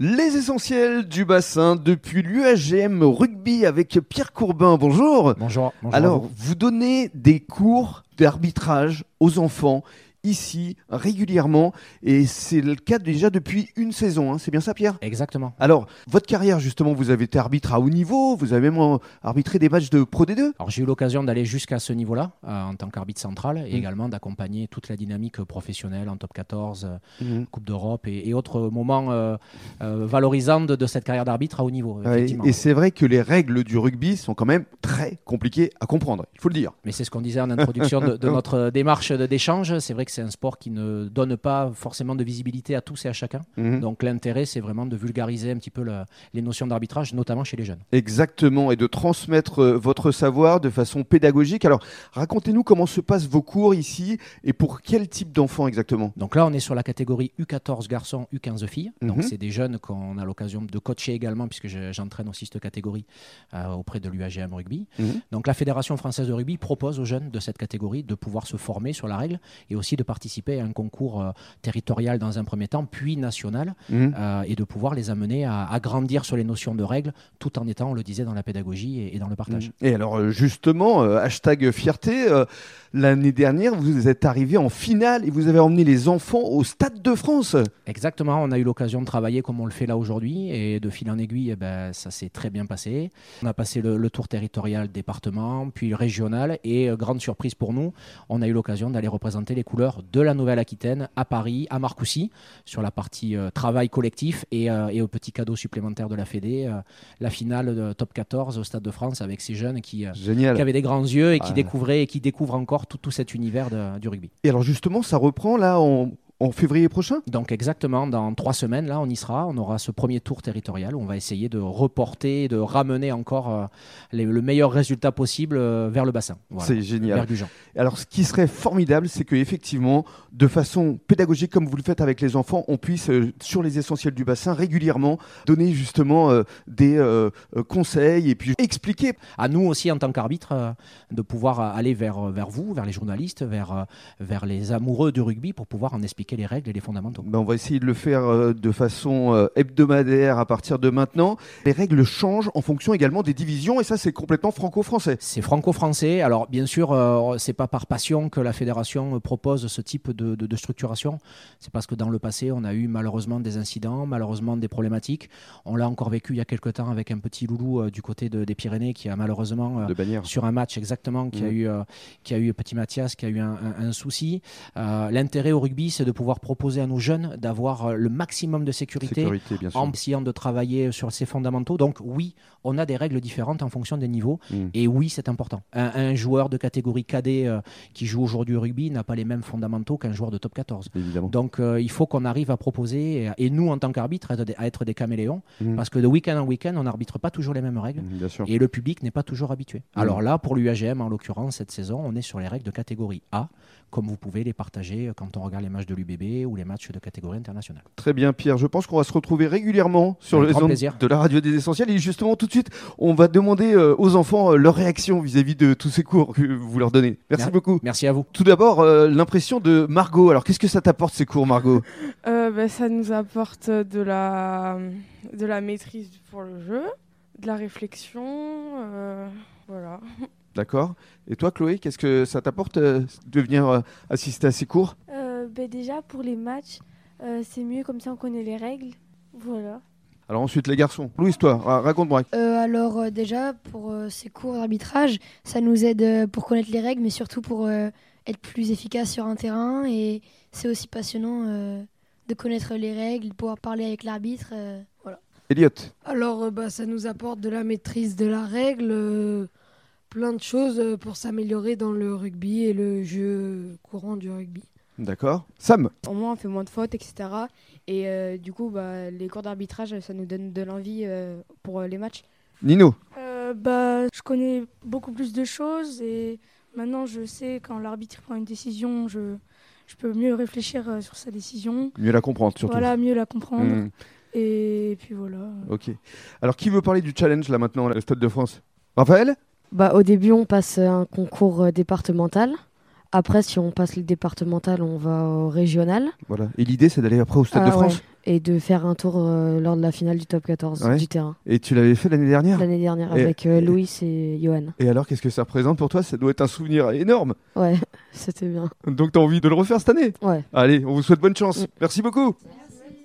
Les essentiels du bassin depuis l'UAGM rugby avec Pierre Courbin. Bonjour. Bonjour. bonjour Alors, vous. vous donnez des cours d'arbitrage aux enfants ici régulièrement et c'est le cas déjà depuis une saison. hein. C'est bien ça, Pierre? Exactement. Alors, votre carrière, justement, vous avez été arbitre à haut niveau, vous avez même euh, arbitré des matchs de Pro D2 Alors j'ai eu l'occasion d'aller jusqu'à ce niveau-là euh, en tant qu'arbitre central et Mm. également d'accompagner toute la dynamique professionnelle en top 14, euh, Mhm. Coupe d'Europe et, et autres moments euh, euh, valorisants de, de cette carrière d'arbitre à haut niveau. Effectivement. et c'est vrai que les règles du rugby sont quand même très compliquées à comprendre, il faut le dire. Mais c'est ce qu'on disait en introduction de, de notre démarche d'échange. C'est vrai que c'est un sport qui ne donne pas forcément de visibilité à tous et à chacun. Mhm. Donc l'intérêt, c'est vraiment de vulgariser un petit peu le- les notions d'arbitrage, notamment chez les jeunes. Exactement, et de transmettre euh, votre savoir de façon pédagogique. Alors, racontez-nous comment se passent vos cours ici et pour quel type d'enfants exactement? Donc là, on est sur la catégorie U14 garçons, U15 filles. Donc Mhm. c'est des jeunes qu'on a l'occasion de coacher également, puisque je- j'entraîne aussi cette catégorie euh, auprès de l'UAGM Rugby. Mhm. Donc la Fédération française de rugby propose aux jeunes de cette catégorie de pouvoir se former sur la règle et aussi de participer à un concours euh, territorial dans un premier temps, puis national, Mhm. euh, et de pouvoir les amener à, à grandir sur les notions de règles, tout en étant, on le disait, dans la pédagogie et, et dans le partage. Et alors, euh, justement, hashtag fierté, l'année dernière, vous êtes arrivé en finale et vous avez emmené les enfants au Stade de France. Exactement, on a eu l'occasion de travailler comme on le fait là aujourd'hui et de fil en aiguille, eh ben, ça s'est très bien passé. On a passé le, le tour territorial département, puis régional et grande surprise pour nous, on a eu l'occasion d'aller représenter les couleurs de la Nouvelle-Aquitaine à Paris, à Marcoussis, sur la partie euh, travail collectif et, euh, et au petit cadeau supplémentaire de la Fédé, euh, la finale de top 14 au Stade de France avec ces jeunes qui, avaient des grands yeux et qui Ah. découvraient et qui découvrent encore tout, tout cet univers de- du rugby. Et alors, justement, ça reprend là en, en février prochain? Donc exactement, dans trois semaines, là, on y sera. On aura ce premier tour territorial où on va essayer de reporter, de ramener encore euh, les- le meilleur résultat possible euh, vers le bassin. Voilà, C'est génial. vers Gujan. Alors, ce qui serait formidable, c'est que effectivement, de façon pédagogique, comme vous le faites avec les enfants, on puisse, euh, sur les essentiels du bassin, régulièrement donner justement des conseils et puis expliquer. À nous aussi, en tant qu'arbitre, de pouvoir aller vers, vers vous, vers les journalistes, vers, vers les amoureux du rugby pour pouvoir en expliquer les règles et les fondamentaux. Ben, on va essayer de le faire euh, de façon euh, hebdomadaire à partir de maintenant. Les règles changent en fonction également des divisions et ça, c'est complètement franco-français. C'est franco-français. Alors, bien sûr, euh, c'est pas par passion que la fédération euh, propose ce type de, de- de structuration. C'est parce que dans le passé, on a eu malheureusement des incidents, malheureusement des problématiques. On l'a encore vécu il y a quelques temps avec un petit loulou euh, du côté de- des Pyrénées qui a malheureusement euh, sur un match exactement qui a Mhm. eu qui a eu petit Mathias qui a eu un, un- un souci. L'intérêt au rugby, c'est de pouvoir proposer à nos jeunes d'avoir euh, le maximum de sécurité en essayant de travailler sur ces fondamentaux. Donc oui, on a des règles différentes en fonction des niveaux. Mm. Et oui, c'est important. Un, un joueur de catégorie cadet euh, qui joue aujourd'hui au rugby n'a pas les mêmes fondamentaux qu'un joueur de top 14. Évidemment. Donc euh, il faut qu'on arrive à proposer, et, et nous en tant qu'arbitre, à, être des- à être des caméléons, Mm. parce que de week-end en week-end, on n'arbitre pas toujours les mêmes règles. Mm. Et le public n'est pas toujours habitué. Alors là, pour l'UAGM, en l'occurrence, cette saison, on est sur les règles de catégorie A, comme vous pouvez les partager quand on regarde les matchs de l'UBB ou les matchs de catégorie internationale. Très bien, Pierre. Je pense qu'on va se retrouver régulièrement sur grand ondes de la radio des essentiels. Et justement, tout de suite, on va demander euh, aux enfants euh, leur réaction vis-à-vis de tous ces cours que vous leur donnez. Merci Mer- beaucoup. Merci à vous. Tout d'abord, euh, l'impression de Margot. Alors, qu'est-ce que ça t'apporte ces cours, Margot? Euh, bah, ça nous apporte de la, de la maîtrise pour le jeu, de la réflexion, euh, voilà. D'accord. Et toi, Chloé, qu'est-ce que ça t'apporte euh, de venir euh, assister à ces cours? Ben déjà, pour les matchs, euh, c'est mieux comme ça on connaît les règles. Voilà. Alors ensuite, les garçons. Louise, toi, ra- raconte-moi. Euh, alors euh, déjà, pour euh, ces cours d'arbitrage, ça nous aide euh, pour connaître les règles, mais surtout pour euh, être plus efficace sur un terrain. Et c'est aussi passionnant euh, de connaître les règles, de pouvoir parler avec l'arbitre. euh, voilà. Elliot. Alors, euh, bah, ça nous apporte de la maîtrise de la règle, euh, plein de choses pour s'améliorer dans le rugby et le jeu courant du rugby. D'accord. Sam. Au moins, on fait moins de fautes, etc. Et euh, du coup, bah, les cours d'arbitrage, ça nous donne de l'envie euh, pour euh, les matchs. Nino. Euh, bah, je connais beaucoup plus de choses et maintenant je sais quand l'arbitre prend une décision, je, je peux mieux réfléchir sur sa décision. Mieux la comprendre, surtout. Voilà, mieux la comprendre. Hmm, Et puis voilà. ok. Alors, qui veut parler du challenge là maintenant, le Stade de France? Raphaël? Bah, au début, on passe un concours départemental. Après, si on passe les départementales, on va au régional. Voilà. Et l'idée, c'est d'aller après au Stade Ah, de France. ouais. Et de faire un tour euh, lors de la finale du top 14 Ouais. du terrain. Et tu l'avais fait l'année dernière L'année dernière Et- avec euh, et- Louis et Johan. Et alors, qu'est-ce que ça représente pour toi? Ça doit être un souvenir énorme. Ouais, c'était bien. Donc, tu as envie de le refaire cette année? Ouais. Allez, on vous souhaite bonne chance. Mm. Merci beaucoup.